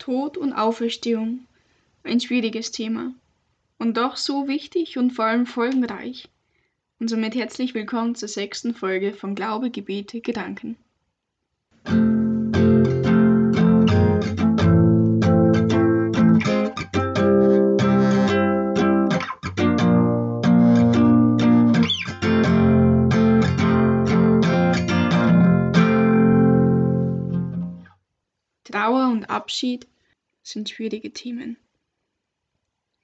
Tod und Auferstehung. Ein schwieriges Thema. Und doch so wichtig und vor allem folgenreich. Und somit herzlich willkommen zur sechsten Folge von Glaube, Gebete, Gedanken. Trauer und Abschied sind schwierige Themen,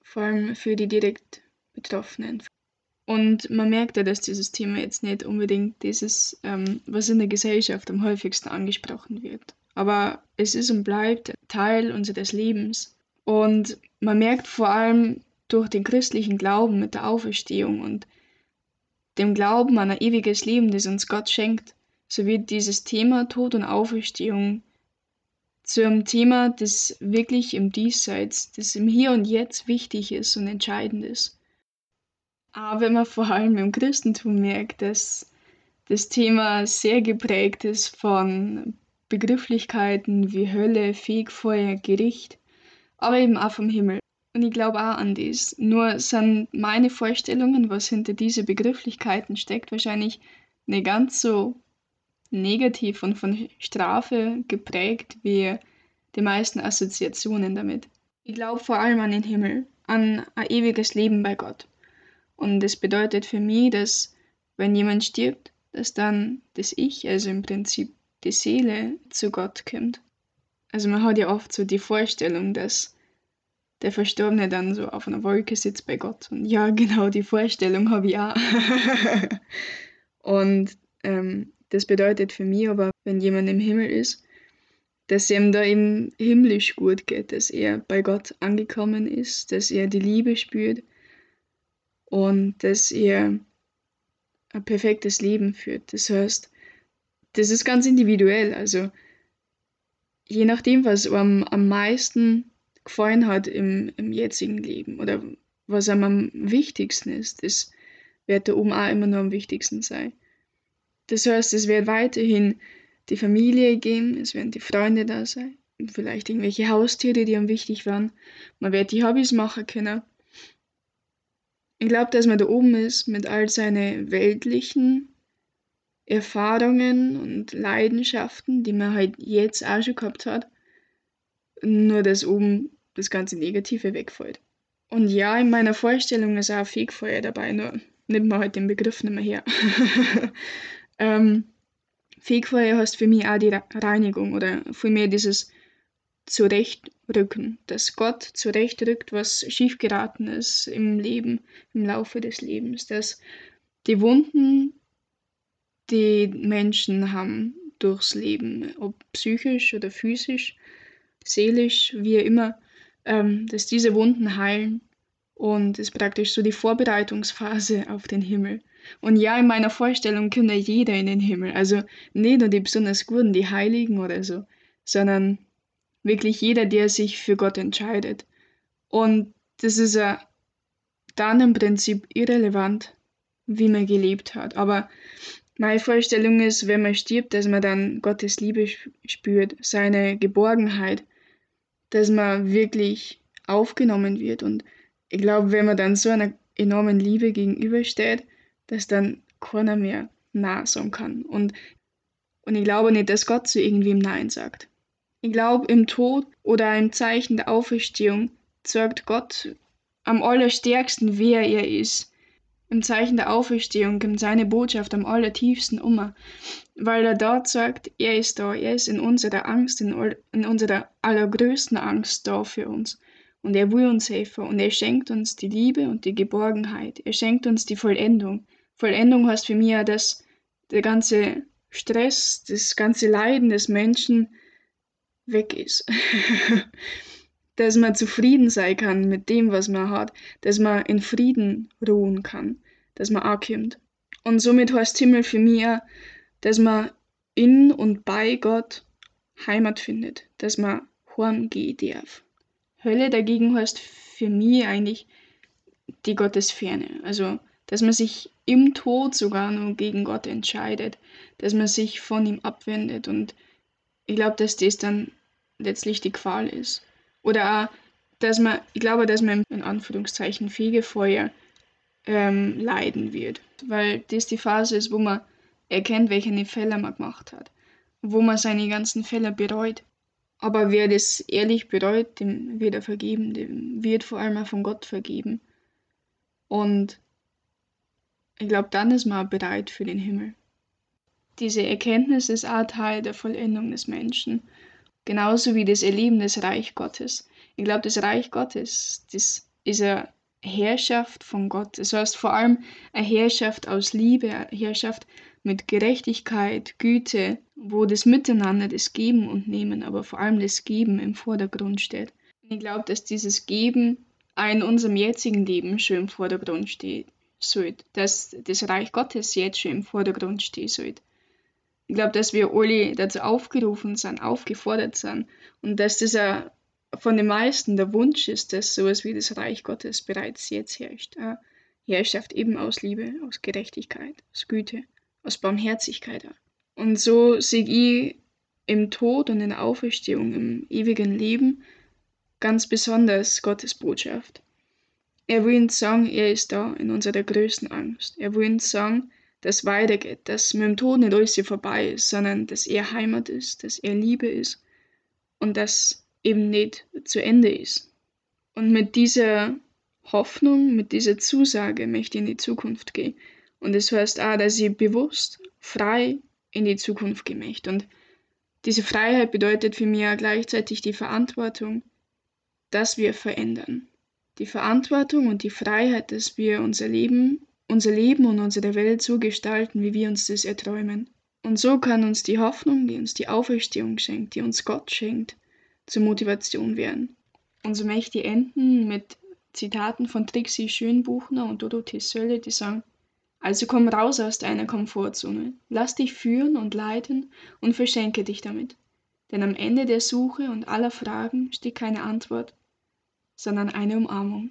vor allem für die direkt Betroffenen. Und man merkt ja, dass dieses Thema jetzt nicht unbedingt dieses, ähm, was in der Gesellschaft am häufigsten angesprochen wird. Aber es ist und bleibt Teil unseres Lebens. Und man merkt vor allem durch den christlichen Glauben mit der Auferstehung und dem Glauben an ein ewiges Leben, das uns Gott schenkt, so wird dieses Thema Tod und Auferstehung zu einem Thema, das wirklich im Diesseits, das im Hier und Jetzt wichtig ist und entscheidend ist. Aber wenn man vor allem im Christentum merkt, dass das Thema sehr geprägt ist von Begrifflichkeiten wie Hölle, Fegfeuer, Gericht, aber eben auch vom Himmel. Und ich glaube auch an das. Nur sind meine Vorstellungen, was hinter diese Begrifflichkeiten steckt, wahrscheinlich nicht ganz so negativ und von Strafe geprägt wie die meisten Assoziationen damit. Ich glaube vor allem an den Himmel, an ein ewiges Leben bei Gott. Und das bedeutet für mich, dass wenn jemand stirbt, dass dann das Ich, also im Prinzip die Seele, zu Gott kommt. Also man hat ja oft so die Vorstellung, dass der Verstorbene dann so auf einer Wolke sitzt bei Gott. Und ja, genau die Vorstellung habe ich auch. und ähm, das bedeutet für mich aber, wenn jemand im Himmel ist, dass ihm da eben himmlisch gut geht, dass er bei Gott angekommen ist, dass er die Liebe spürt und dass er ein perfektes Leben führt. Das heißt, das ist ganz individuell. Also je nachdem, was einem am meisten gefallen hat im, im jetzigen Leben oder was einem am wichtigsten ist, das wird da oben auch immer nur am wichtigsten sein. Das heißt, es wird weiterhin die Familie geben, es werden die Freunde da sein, vielleicht irgendwelche Haustiere, die am wichtig waren. Man wird die Hobbys machen können. Ich glaube, dass man da oben ist mit all seinen weltlichen Erfahrungen und Leidenschaften, die man halt jetzt auch schon gehabt hat. Nur, dass oben das ganze Negative wegfällt. Und ja, in meiner Vorstellung ist auch Fegfeuer dabei, nur nimmt man halt den Begriff nicht mehr her. Ähm, Fegfeuer heißt für mich auch die Reinigung oder vielmehr dieses Zurechtrücken, dass Gott zurechtrückt, was schiefgeraten ist im Leben, im Laufe des Lebens, dass die Wunden, die Menschen haben durchs Leben, ob psychisch oder physisch, seelisch, wie immer, ähm, dass diese Wunden heilen und es praktisch so die Vorbereitungsphase auf den Himmel. Und ja, in meiner Vorstellung könnte jeder in den Himmel. Also nicht nur die besonders Guten, die Heiligen oder so, sondern wirklich jeder, der sich für Gott entscheidet. Und das ist ja dann im Prinzip irrelevant, wie man gelebt hat. Aber meine Vorstellung ist, wenn man stirbt, dass man dann Gottes Liebe spürt, seine Geborgenheit, dass man wirklich aufgenommen wird. Und ich glaube, wenn man dann so einer enormen Liebe gegenübersteht, dass dann keiner mehr Nein sagen kann. Und, und ich glaube nicht, dass Gott zu irgendwem Nein sagt. Ich glaube, im Tod oder im Zeichen der Auferstehung zeigt Gott am allerstärksten, wer er ist. Im Zeichen der Auferstehung kommt seine Botschaft am allertiefsten um, weil er dort sagt, er ist da, er ist in unserer Angst, in, in unserer allergrößten Angst da für uns. Und er will uns helfen und er schenkt uns die Liebe und die Geborgenheit. Er schenkt uns die Vollendung. Vollendung heißt für mich ja, dass der ganze Stress, das ganze Leiden des Menschen weg ist. dass man zufrieden sein kann mit dem, was man hat, dass man in Frieden ruhen kann, dass man ankommt. Und somit heißt Himmel für mich, ja, dass man in und bei Gott Heimat findet, dass man heimgehen darf. Hölle dagegen heißt für mich eigentlich die Gottesferne. Also dass man sich im Tod sogar nur gegen Gott entscheidet, dass man sich von ihm abwendet. Und ich glaube, dass das dann letztlich die Qual ist. Oder auch, dass man, ich glaube, dass man in Anführungszeichen Fegefeuer ähm, leiden wird. Weil das die Phase ist, wo man erkennt, welche Fehler man gemacht hat. Wo man seine ganzen Fehler bereut. Aber wer das ehrlich bereut, dem wird er vergeben, dem wird vor allem auch von Gott vergeben. Und ich glaube, dann ist man bereit für den Himmel. Diese Erkenntnis ist auch Teil der Vollendung des Menschen, genauso wie das Erleben des Reich Gottes. Ich glaube, das Reich Gottes, das ist eine Herrschaft von Gott. Das heißt vor allem eine Herrschaft aus Liebe, eine Herrschaft mit Gerechtigkeit, Güte, wo das Miteinander, das Geben und Nehmen, aber vor allem das Geben im Vordergrund steht. Ich glaube, dass dieses Geben auch in unserem jetzigen Leben schon im Vordergrund steht sollte, dass das Reich Gottes jetzt schon im Vordergrund stehen sollte. Ich glaube, dass wir alle dazu aufgerufen sind, aufgefordert sind und dass das auch von den meisten der Wunsch ist, dass sowas wie das Reich Gottes bereits jetzt herrscht. Eine Herrschaft eben aus Liebe, aus Gerechtigkeit, aus Güte, aus Barmherzigkeit. Und so sehe ich im Tod und in der Auferstehung, im ewigen Leben ganz besonders Gottes Botschaft. Er will uns sagen, er ist da in unserer größten Angst. Er will uns sagen, dass weitergeht, dass mit dem Tod nicht alles hier vorbei ist, sondern dass er Heimat ist, dass er Liebe ist und dass eben nicht zu Ende ist. Und mit dieser Hoffnung, mit dieser Zusage möchte ich in die Zukunft gehen. Und das heißt auch, dass ich bewusst, frei in die Zukunft gehen möchte. Und diese Freiheit bedeutet für mich auch gleichzeitig die Verantwortung, dass wir verändern die Verantwortung und die Freiheit, dass wir unser Leben, unser Leben und unsere Welt so gestalten, wie wir uns das erträumen. Und so kann uns die Hoffnung, die uns die Auferstehung schenkt, die uns Gott schenkt, zur Motivation werden. Und so möchte ich enden mit Zitaten von Trixie Schönbuchner und Dorothee Sölle, die sagen, also komm raus aus deiner Komfortzone, lass dich führen und leiten und verschenke dich damit. Denn am Ende der Suche und aller Fragen steht keine Antwort, sondern eine Umarmung.